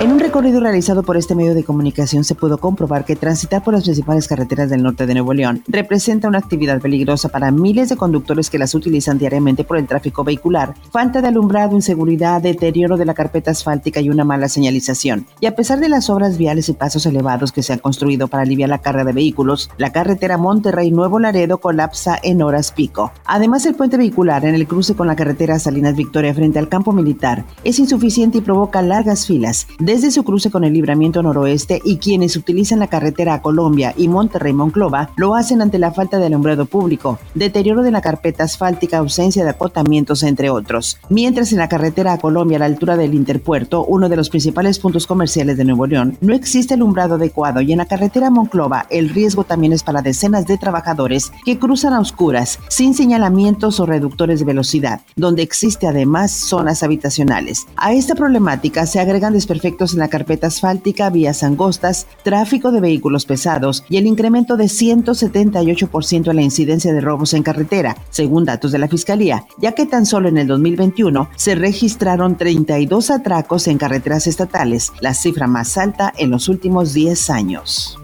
En un recorrido realizado por este medio de comunicación se pudo comprobar que transitar por las principales carreteras del norte de Nuevo León representa una actividad peligrosa para miles de conductores que las utilizan diariamente por el tráfico vehicular, falta de alumbrado, inseguridad, deterioro de la carpeta asfáltica y una mala señalización. Y a pesar de las obras viales y pasos elevados que se han construido para aliviar la carga de vehículos, la carretera Monterrey-Nuevo Laredo colapsa en horas pico. Además, el puente vehicular en el cruce con la carretera Salinas Victoria frente al campo militar es insuficiente y provoca largas filas desde su cruce con el libramiento noroeste y quienes utilizan la carretera a Colombia y Monterrey Monclova lo hacen ante la falta de alumbrado público, deterioro de la carpeta asfáltica, ausencia de acotamientos, entre otros. Mientras en la carretera a Colombia a la altura del Interpuerto, uno de los principales puntos comerciales de Nuevo León, no existe alumbrado adecuado y en la carretera Monclova el riesgo también es para decenas de trabajadores que cruzan a oscuras, sin señalamientos o reductores de velocidad, donde existe además zonas habitacionales. A esta problemática se agregan desperfectos en la carpeta asfáltica, vías angostas, tráfico de vehículos pesados y el incremento de 178% en la incidencia de robos en carretera, según datos de la Fiscalía, ya que tan solo en el 2021 se registraron 32 atracos en carreteras estatales, la cifra más alta en los últimos 10 años.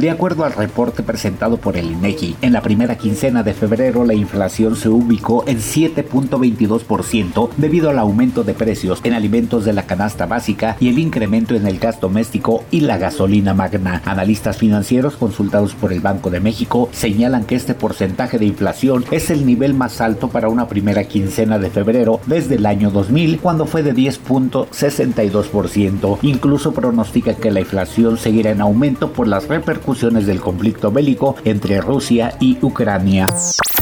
De acuerdo al reporte presentado por el INEGI, en la primera quincena de febrero la inflación se ubicó en 7.22% debido al aumento de precios en alimentos de la canasta básica y el incremento en el gas doméstico y la gasolina magna. Analistas financieros consultados por el Banco de México señalan que este porcentaje de inflación es el nivel más alto para una primera quincena de febrero desde el año 2000, cuando fue de 10.62%. Incluso pronostica que la inflación seguirá en aumento por las repercusiones del conflicto bélico entre Rusia y Ucrania.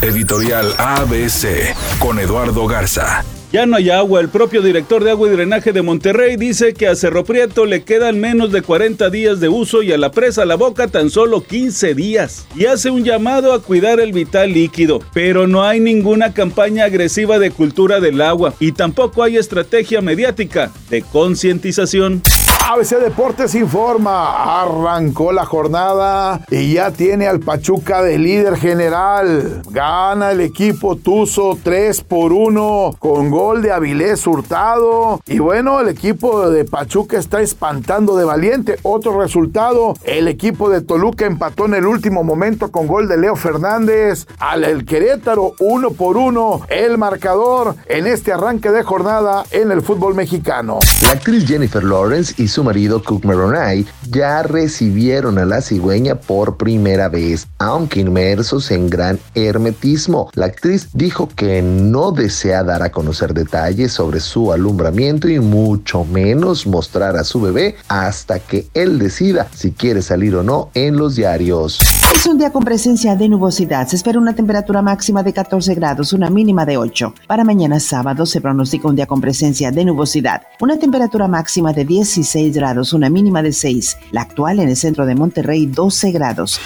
Editorial ABC con Eduardo Garza. Ya no hay agua. El propio director de agua y drenaje de Monterrey dice que a Cerro Prieto le quedan menos de 40 días de uso y a la presa La Boca tan solo 15 días. Y hace un llamado a cuidar el vital líquido. Pero no hay ninguna campaña agresiva de cultura del agua y tampoco hay estrategia mediática de concientización. ABC Deportes informa, arrancó la jornada y ya tiene al Pachuca de líder general. Gana el equipo Tuzo 3 por 1 con gol de Avilés Hurtado. Y bueno, el equipo de Pachuca está espantando de valiente. Otro resultado, el equipo de Toluca empató en el último momento con gol de Leo Fernández. Al Querétaro 1 por 1 el marcador en este arranque de jornada en el fútbol mexicano. La actriz Jennifer Lawrence y su marido Cook Maronay ya recibieron a la cigüeña por primera vez, aunque inmersos en gran hermetismo. La actriz dijo que no desea dar a conocer detalles sobre su alumbramiento y mucho menos mostrar a su bebé hasta que él decida si quiere salir o no en los diarios. Es un día con presencia de nubosidad. Se espera una temperatura máxima de 14 grados, una mínima de 8. Para mañana sábado se pronostica un día con presencia de nubosidad. Una temperatura máxima de 16 grados, una mínima de 6. La actual en el centro de Monterrey, 12 grados.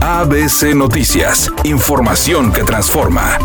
ABC Noticias. Información que transforma.